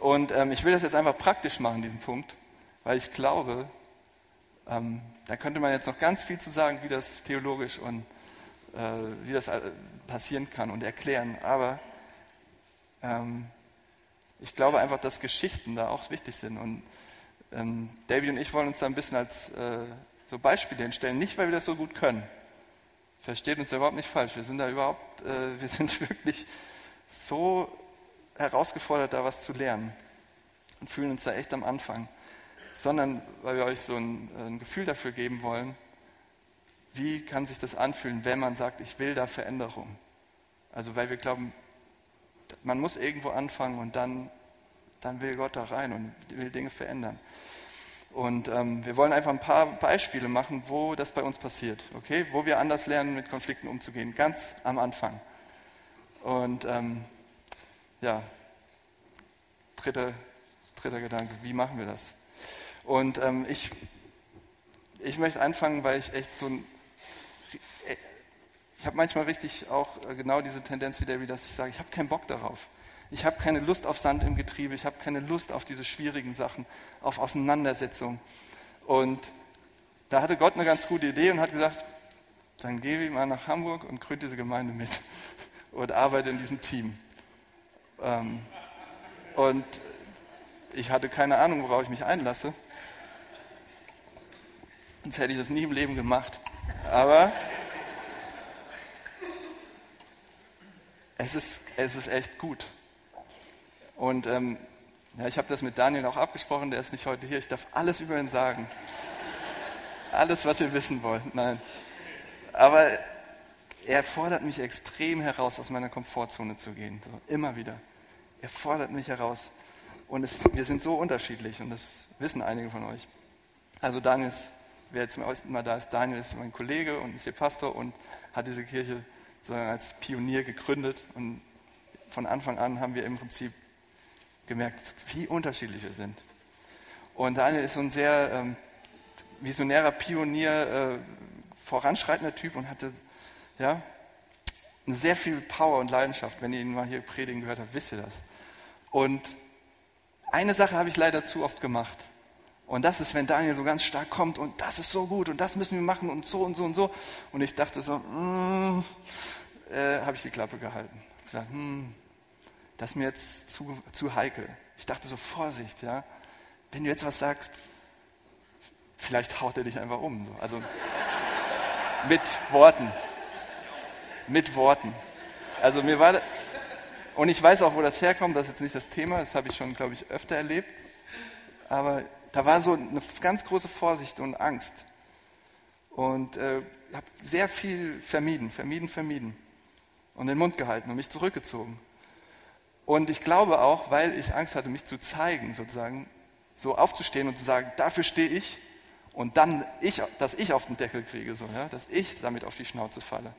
Und ähm, ich will das jetzt einfach praktisch machen, diesen Punkt, weil ich glaube, ähm, da könnte man jetzt noch ganz viel zu sagen, wie das theologisch und wie das äh, passieren kann und erklären. Aber ähm, ich glaube einfach, dass Geschichten da auch wichtig sind. Und ähm, David und ich wollen uns da ein bisschen als äh, so Beispiele hinstellen, nicht weil wir das so gut können. Versteht uns da überhaupt nicht falsch. Wir sind da überhaupt, äh, (laughs) wir sind wirklich so herausgefordert, da was zu lernen und fühlen uns da echt am Anfang, sondern weil wir euch so ein, ein Gefühl dafür geben wollen, wie kann sich das anfühlen, wenn man sagt, ich will da Veränderung. Also weil wir glauben, man muss irgendwo anfangen und dann, dann will Gott da rein und will Dinge verändern. Und ähm, wir wollen einfach ein paar Beispiele machen, wo das bei uns passiert, okay? Wo wir anders lernen, mit Konflikten umzugehen, ganz am Anfang. Und ähm, ja, dritter, dritter Gedanke, wie machen wir das? Und ähm, ich, ich möchte anfangen, weil ich echt so ein ich habe manchmal richtig auch äh, genau diese Tendenz wie David, dass ich sage, ich habe keinen Bock darauf. Ich habe keine Lust auf Sand im Getriebe, ich habe keine Lust auf diese schwierigen Sachen, auf Auseinandersetzungen. Und da hatte Gott eine ganz gute Idee und hat gesagt, dann gehe ich mal nach Hamburg und gründe diese Gemeinde mit (laughs) und arbeite in diesem Team. Ähm, und ich hatte keine Ahnung, worauf ich mich einlasse. Sonst hätte ich das nie im Leben gemacht. Aber es ist, es ist echt gut. Und ähm, ja, ich habe das mit Daniel auch abgesprochen, der ist nicht heute hier. Ich darf alles über ihn sagen. Alles, was ihr wissen wollt. Nein. Aber er fordert mich extrem heraus, aus meiner Komfortzone zu gehen. So, immer wieder. Er fordert mich heraus. Und es, wir sind so unterschiedlich und das wissen einige von euch. Also Daniel ist, wer zum ersten Mal da ist, Daniel ist mein Kollege und ist hier Pastor und hat diese Kirche sondern als Pionier gegründet. Und von Anfang an haben wir im Prinzip gemerkt, wie unterschiedlich wir sind. Und Daniel ist so ein sehr ähm, visionärer Pionier, äh, voranschreitender Typ und hatte ja, sehr viel Power und Leidenschaft. Wenn ihr ihn mal hier predigen gehört habt, wisst ihr das. Und eine Sache habe ich leider zu oft gemacht. Und das ist, wenn Daniel so ganz stark kommt und das ist so gut und das müssen wir machen und so und so und so. Und ich dachte so, mm, äh, habe ich die Klappe gehalten. Ich gesagt, hm, das ist mir jetzt zu, zu heikel. Ich dachte so, Vorsicht, ja. Wenn du jetzt was sagst, vielleicht haut er dich einfach um. So. Also (laughs) mit Worten. Mit Worten. Also mir war, und ich weiß auch, wo das herkommt, das ist jetzt nicht das Thema, das habe ich schon, glaube ich, öfter erlebt. Aber da war so eine ganz große Vorsicht und Angst. Und äh, habe sehr viel vermieden, vermieden, vermieden. Und den Mund gehalten und mich zurückgezogen. Und ich glaube auch, weil ich Angst hatte, mich zu zeigen, sozusagen, so aufzustehen und zu sagen, dafür stehe ich und dann ich, dass ich auf den Deckel kriege, so, ja, dass ich damit auf die Schnauze falle.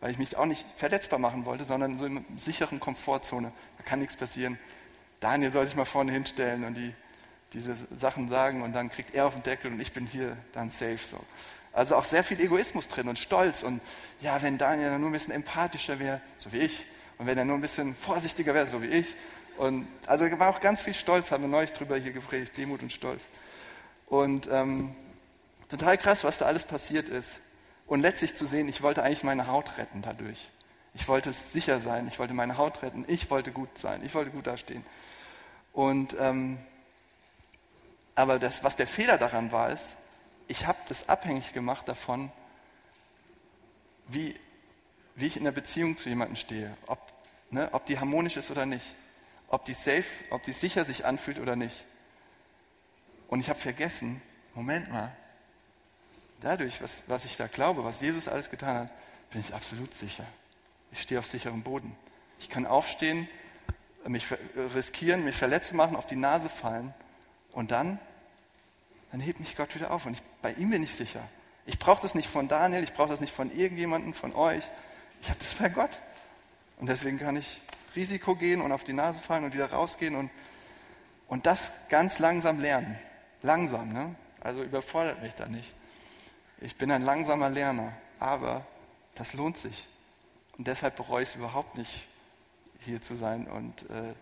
Weil ich mich auch nicht verletzbar machen wollte, sondern so in einer sicheren Komfortzone. Da kann nichts passieren. Daniel soll sich mal vorne hinstellen und die diese Sachen sagen und dann kriegt er auf den Deckel und ich bin hier dann safe so. Also auch sehr viel Egoismus drin und Stolz und ja, wenn Daniel nur ein bisschen empathischer wäre, so wie ich, und wenn er nur ein bisschen vorsichtiger wäre, so wie ich. Und also war auch ganz viel Stolz, haben wir neulich drüber hier gepredigt, Demut und Stolz. Und ähm, total krass, was da alles passiert ist. Und letztlich zu sehen, ich wollte eigentlich meine Haut retten dadurch. Ich wollte sicher sein, ich wollte meine Haut retten, ich wollte gut sein, ich wollte gut dastehen. Und, ähm, aber das, was der Fehler daran war, ist, ich habe das abhängig gemacht davon, wie, wie ich in der Beziehung zu jemandem stehe, ob, ne, ob die harmonisch ist oder nicht, ob die safe, ob die sicher sich anfühlt oder nicht. Und ich habe vergessen, Moment mal, dadurch, was, was ich da glaube, was Jesus alles getan hat, bin ich absolut sicher. Ich stehe auf sicherem Boden. Ich kann aufstehen, mich riskieren, mich verletzt machen, auf die Nase fallen und dann, dann hebt mich Gott wieder auf und ich, bei ihm bin ich sicher. Ich brauche das nicht von Daniel, ich brauche das nicht von irgendjemandem, von euch. Ich habe das bei Gott. Und deswegen kann ich Risiko gehen und auf die Nase fallen und wieder rausgehen und, und das ganz langsam lernen. Langsam, ne? Also überfordert mich da nicht. Ich bin ein langsamer Lerner, aber das lohnt sich. Und deshalb bereue ich es überhaupt nicht, hier zu sein und äh,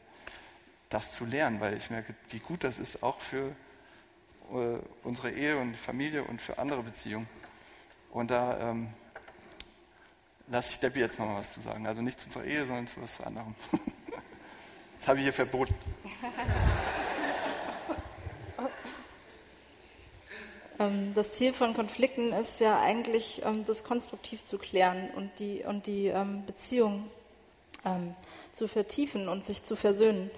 das zu lernen, weil ich merke, wie gut das ist, auch für unsere Ehe und Familie und für andere Beziehungen. Und da ähm, lasse ich Debbie jetzt noch mal was zu sagen. Also nicht zu unserer Ehe, sondern zu was anderem. (laughs) das habe ich hier verboten. (laughs) Ähm, das Ziel von Konflikten ist ja eigentlich, ähm, das konstruktiv zu klären und die, und die ähm, Beziehung zu vertiefen und sich zu versöhnen.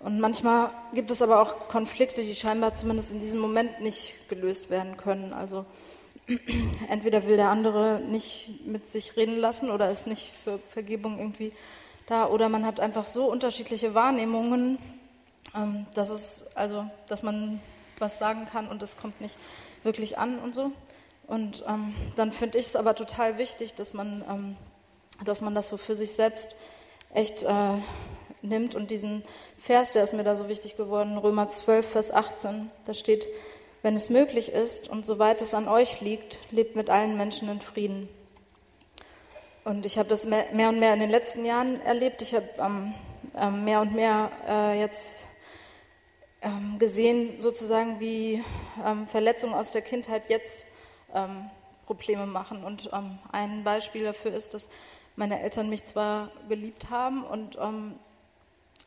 Und manchmal gibt es aber auch Konflikte, die scheinbar zumindest in diesem Moment nicht gelöst werden können. Also (clears throat) entweder will der andere nicht mit sich reden lassen oder ist nicht für Vergebung irgendwie da, oder man hat einfach so unterschiedliche Wahrnehmungen, dass es also, dass man was sagen kann und es kommt nicht wirklich an und so. Und ähm, dann finde ich es aber total wichtig, dass man, ähm, dass man das so für sich selbst echt äh, nimmt. Und diesen Vers, der ist mir da so wichtig geworden, Römer 12, Vers 18, da steht, wenn es möglich ist und soweit es an euch liegt, lebt mit allen Menschen in Frieden. Und ich habe das mehr, und mehr in den letzten Jahren erlebt. Ich habe ähm, ähm, mehr und mehr äh, jetzt ähm, gesehen, sozusagen, wie ähm, Verletzungen aus der Kindheit jetzt ähm, Probleme machen. Und ähm, ein Beispiel dafür ist, dass meine Eltern mich zwar geliebt haben, und, ähm,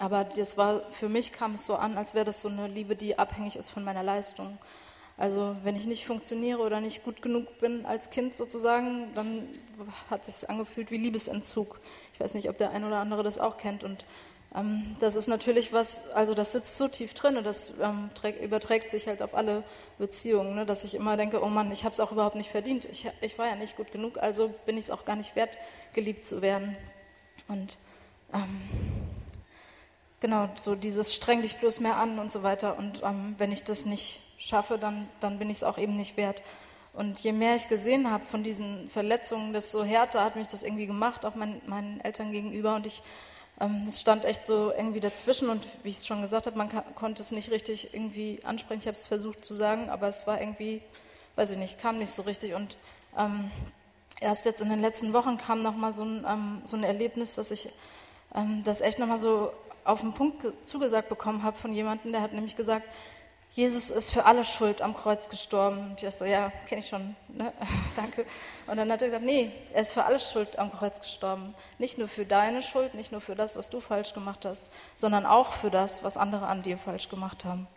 aber das war, für mich kam es so an, als wäre das so eine Liebe, die abhängig ist von meiner Leistung. Also wenn ich nicht funktioniere oder nicht gut genug bin als Kind sozusagen, dann hat sich angefühlt wie Liebesentzug. Ich weiß nicht, ob der ein oder andere das auch kennt. Und ähm, das ist natürlich was, also das sitzt so tief drin und das ähm, trägt, überträgt sich halt auf alle Beziehungen, ne, dass ich immer denke, oh Mann, ich habe es auch überhaupt nicht verdient. Ich, ich, war ja nicht gut genug, also bin ich es auch gar nicht wert, geliebt zu werden. Und ähm, genau, so dieses streng dich bloß mehr an und so weiter. Und ähm, wenn ich das nicht schaffe, dann, dann bin ich es auch eben nicht wert. Und je mehr ich gesehen habe von diesen Verletzungen, desto härter hat mich das irgendwie gemacht, auch mein, meinen Eltern gegenüber. Und ich ähm, es stand echt so irgendwie dazwischen und wie ich es schon gesagt habe, man konnte es nicht richtig irgendwie ansprechen. Ich habe es versucht zu sagen, aber es war irgendwie, weiß ich nicht, kam nicht so richtig. Und ähm, erst jetzt in den letzten Wochen kam nochmal so, ein, ähm, so ein Erlebnis, dass ich ähm, das echt nochmal so auf den Punkt zugesagt bekommen habe von jemandem, der hat nämlich gesagt, Jesus ist für alle Schuld am Kreuz gestorben. Und ich dachte so, ja, kenne ich schon, ne? (laughs) danke. Und dann hat er gesagt, nee, er ist für alle Schuld am Kreuz gestorben. Nicht nur für deine Schuld, nicht nur für das, was du falsch gemacht hast, sondern auch für das, was andere an dir falsch gemacht haben.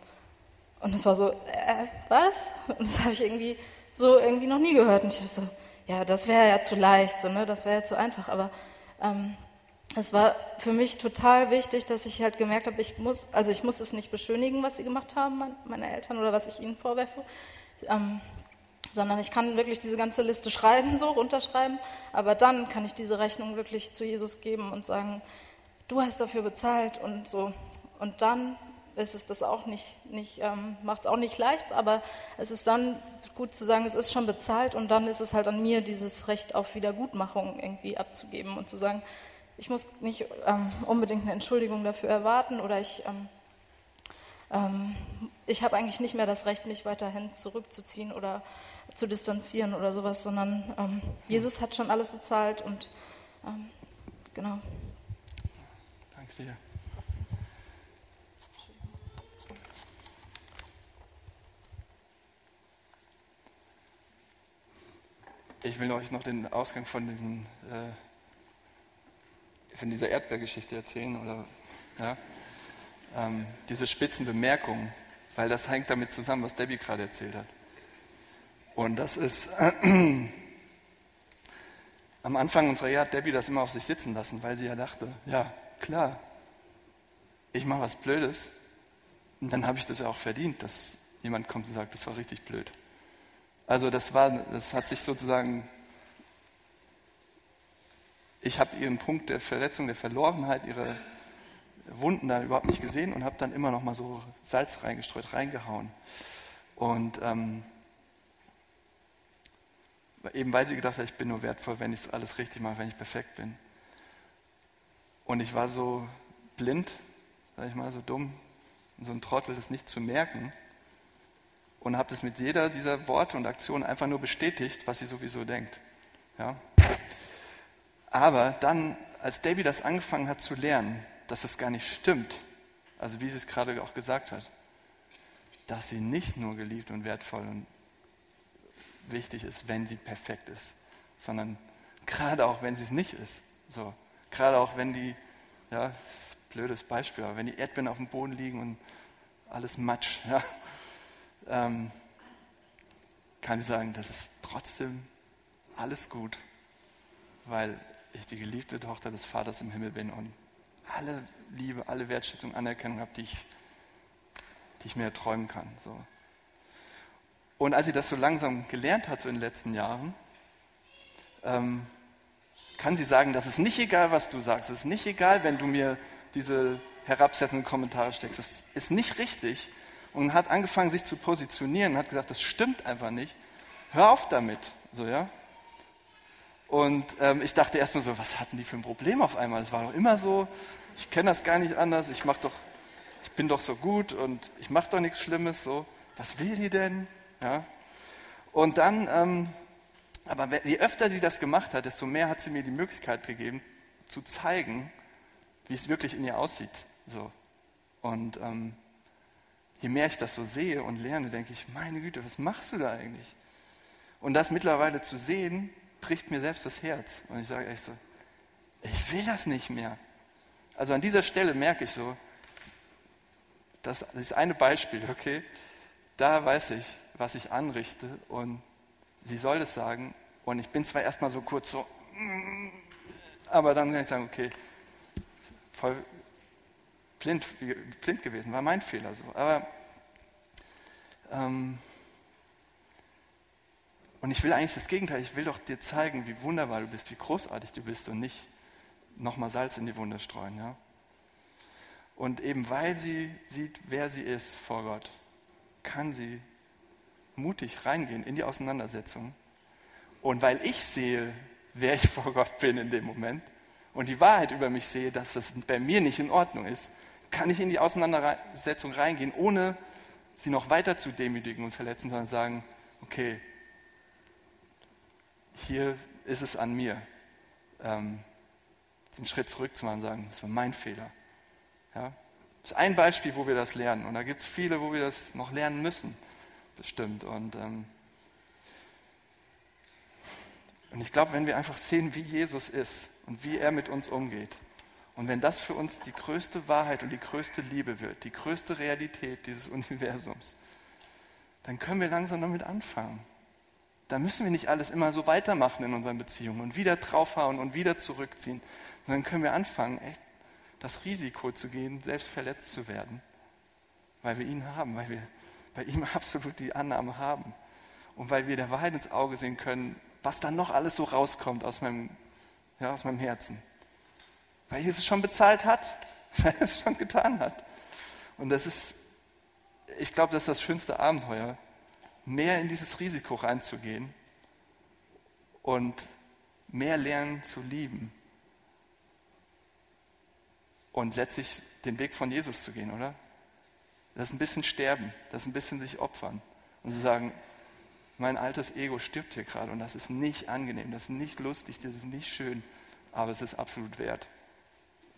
Und es war so, äh, was? Und das habe ich irgendwie so irgendwie noch nie gehört. Und ich dachte so, ja, das wäre ja zu leicht, so, ne? das wäre ja zu einfach. Aber ähm, es war für mich total wichtig, dass ich halt gemerkt habe, ich muss, also ich muss es nicht beschönigen, was sie gemacht haben, meine Eltern oder was ich ihnen vorwerfe, ähm, sondern ich kann wirklich diese ganze Liste schreiben, so runterschreiben, aber dann kann ich diese Rechnung wirklich zu Jesus geben und sagen, du hast dafür bezahlt und so. Und dann ist es das auch nicht, nicht ähm, macht es auch nicht leicht, aber es ist dann gut zu sagen, es ist schon bezahlt und dann ist es halt an mir, dieses Recht auf Wiedergutmachung irgendwie abzugeben und zu sagen, ich muss nicht ähm, unbedingt eine Entschuldigung dafür erwarten oder ich, ähm, ähm, ich habe eigentlich nicht mehr das Recht, mich weiterhin zurückzuziehen oder zu distanzieren oder sowas, sondern ähm, Jesus hat schon alles bezahlt und ähm, genau. Danke dir. ich will euch noch den Ausgang von, diesem, äh, von dieser Erdbeergeschichte erzählen oder ja, ähm, diese spitzen Bemerkungen, weil das hängt damit zusammen, was Debbie gerade erzählt hat. Und das ist äh, (clears throat) am Anfang unserer Ehe hat Debbie das immer auf sich sitzen lassen, weil sie ja dachte, ja klar, ich mache was Blödes und dann habe ich das ja auch verdient, dass jemand kommt und sagt, das war richtig blöd. Also das war, das hat sich sozusagen, ich habe ihren Punkt der Verletzung, der Verlorenheit, ihre Wunden da überhaupt nicht gesehen und habe dann immer noch mal so Salz reingestreut, reingehauen. Und ähm, eben weil sie gedacht hat, ich bin nur wertvoll, wenn ich alles richtig mache, wenn ich perfekt bin. Und ich war so blind, sag ich mal, so dumm, so ein Trottel, das nicht zu merken. Und habe das mit jeder dieser Worte und Aktionen einfach nur bestätigt, was sie sowieso denkt. Ja? Aber dann, als Debbie das angefangen hat zu lernen, dass es gar nicht stimmt, also wie sie es gerade auch gesagt hat, dass sie nicht nur geliebt und wertvoll und wichtig ist, wenn sie perfekt ist, sondern gerade auch, wenn sie es nicht ist. So, gerade auch, wenn die, ja, das ist ein blödes Beispiel, aber wenn die Erdbeeren auf dem Boden liegen und alles Matsch, (laughs) ja, ähm, kann sie sagen, das ist trotzdem alles gut, weil ich die geliebte Tochter des Vaters im Himmel bin und alle Liebe, alle Wertschätzung, Anerkennung habe, die ich, die ich mir träumen kann. So. Und als sie das so langsam gelernt hat, so in den letzten Jahren, ähm, kann sie sagen, das ist nicht egal, was du sagst. Es ist nicht egal, wenn du mir diese herabsetzenden Kommentare steckst. Das ist nicht richtig. Und hat angefangen, sich zu positionieren hat gesagt, das stimmt einfach nicht. Hör auf damit. So, ja? Und ähm, ich dachte erst nur so, was hatten die für ein Problem auf einmal? Es war doch immer so, ich kenne das gar nicht anders, ich mach doch, ich bin doch so gut und ich mache doch nichts Schlimmes. So, was will die denn? Ja? Und dann, ähm, aber je öfter sie das gemacht hat, desto mehr hat sie mir die Möglichkeit gegeben, zu zeigen, wie es wirklich in ihr aussieht. So. Und ähm, je mehr ich das so sehe und lerne, denke ich, meine Güte, was machst du da eigentlich? Und das mittlerweile zu sehen, bricht mir selbst das Herz. Und ich sage echt so, ich will das nicht mehr. Also an dieser Stelle merke ich so, das ist eine Beispiel, okay? Da weiß ich, was ich anrichte und sie soll es sagen. Und ich bin zwar erstmal so kurz so, aber dann kann ich sagen, okay, voll blind, blind gewesen, war mein Fehler so. Aber ähm, und ich will eigentlich das Gegenteil, ich will doch dir zeigen, wie wunderbar du bist, wie großartig du bist und nicht nochmal Salz in die Wunde streuen. Ja? Und eben weil sie sieht, wer sie ist vor Gott, kann sie mutig reingehen in die Auseinandersetzung. Und weil ich sehe, wer ich vor Gott bin in dem Moment und die Wahrheit über mich sehe, dass das bei mir nicht in Ordnung ist, kann ich in die Auseinandersetzung reingehen, ohne sie noch weiter zu demütigen und verletzen, sondern sagen, okay, hier ist es an mir, ähm, den Schritt zurück zu machen und sagen, das war mein Fehler. Ja? Das ist ein Beispiel, wo wir das lernen. Und da gibt es viele, wo wir das noch lernen müssen bestimmt. Und, ähm, und ich glaube, wenn wir einfach sehen, wie Jesus ist und wie er mit uns umgeht, und wenn das für uns die größte Wahrheit und die größte Liebe wird, die größte Realität dieses (laughs) Universums, dann können wir langsam damit anfangen. Da müssen wir nicht alles immer so weitermachen in unseren Beziehungen und wieder draufhauen und wieder zurückziehen, sondern können wir anfangen, echt das Risiko zu gehen, selbst verletzt zu werden, weil wir ihn haben, weil wir bei ihm (laughs) absolut die Annahme haben. Und weil wir der Wahrheit ins Auge sehen können, was dann noch alles so rauskommt aus meinem, ja, aus meinem Herzen. Weil Jesus schon bezahlt hat, (laughs) weil er es schon getan hat. Und das ist, ich glaube, das ist das schönste Abenteuer, mehr in dieses Risiko reinzugehen und mehr lernen zu lieben. Und letztlich den Weg von Jesus zu gehen, oder? Das ist ein bisschen sterben, das ist ein bisschen sich opfern und zu sagen, mein altes Ego stirbt hier gerade und das ist nicht angenehm, das ist nicht lustig, das ist nicht schön, aber es ist absolut wert,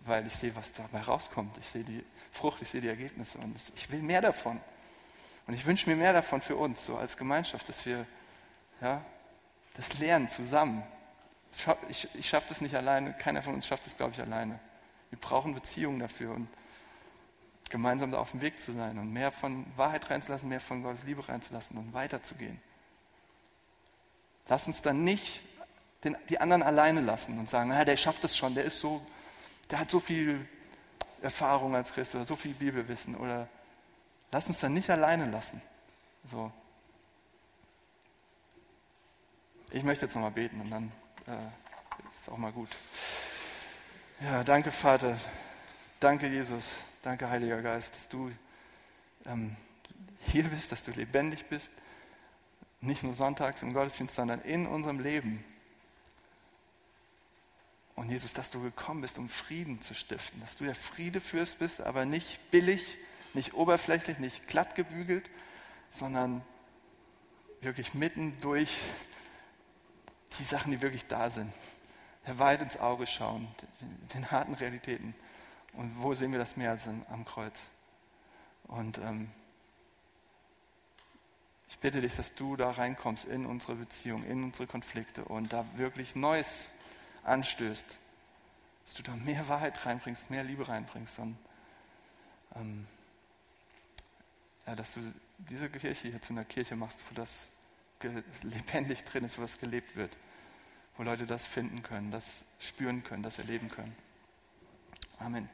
weil ich sehe, was dabei rauskommt. Ich sehe die Frucht, ich sehe die Ergebnisse und ich will mehr davon. Und ich wünsche mir mehr davon für uns, so als Gemeinschaft, dass wir ja, das lernen zusammen. Ich, ich schaffe das nicht alleine, keiner von uns schafft das, glaube ich, alleine. Wir brauchen Beziehungen dafür und gemeinsam da auf dem Weg zu sein und mehr von Wahrheit reinzulassen, mehr von Gottes Liebe reinzulassen und weiterzugehen. Lass uns dann nicht den, die anderen alleine lassen und sagen, ah, der schafft es schon, der ist so, der hat so viel Erfahrung als Christ oder so viel Bibelwissen oder lass uns dann nicht alleine lassen. So. Ich möchte jetzt nochmal beten und dann äh, ist auch mal gut. Ja, danke Vater, danke Jesus, danke Heiliger Geist, dass du ähm, hier bist, dass du lebendig bist, nicht nur sonntags im Gottesdienst, sondern in unserem Leben. Und Jesus, dass du gekommen bist, um Frieden zu stiften, dass du der Friedefürst bist, aber nicht billig, nicht oberflächlich, nicht glatt gebügelt, sondern wirklich mitten durch die Sachen, die wirklich da sind. Der weit ins Auge schauen, den harten Realitäten. Und wo sehen wir das mehr als am Kreuz? Und ähm, ich bitte dich, dass du da reinkommst in unsere Beziehung, in unsere Konflikte und da wirklich Neues anstößt, dass du da mehr Wahrheit reinbringst, mehr Liebe reinbringst und ähm, ja, dass du diese Kirche hier zu einer Kirche machst, wo das lebendig drin ist, wo das gelebt wird, wo Leute das finden können, das spüren können, das erleben können. Amen.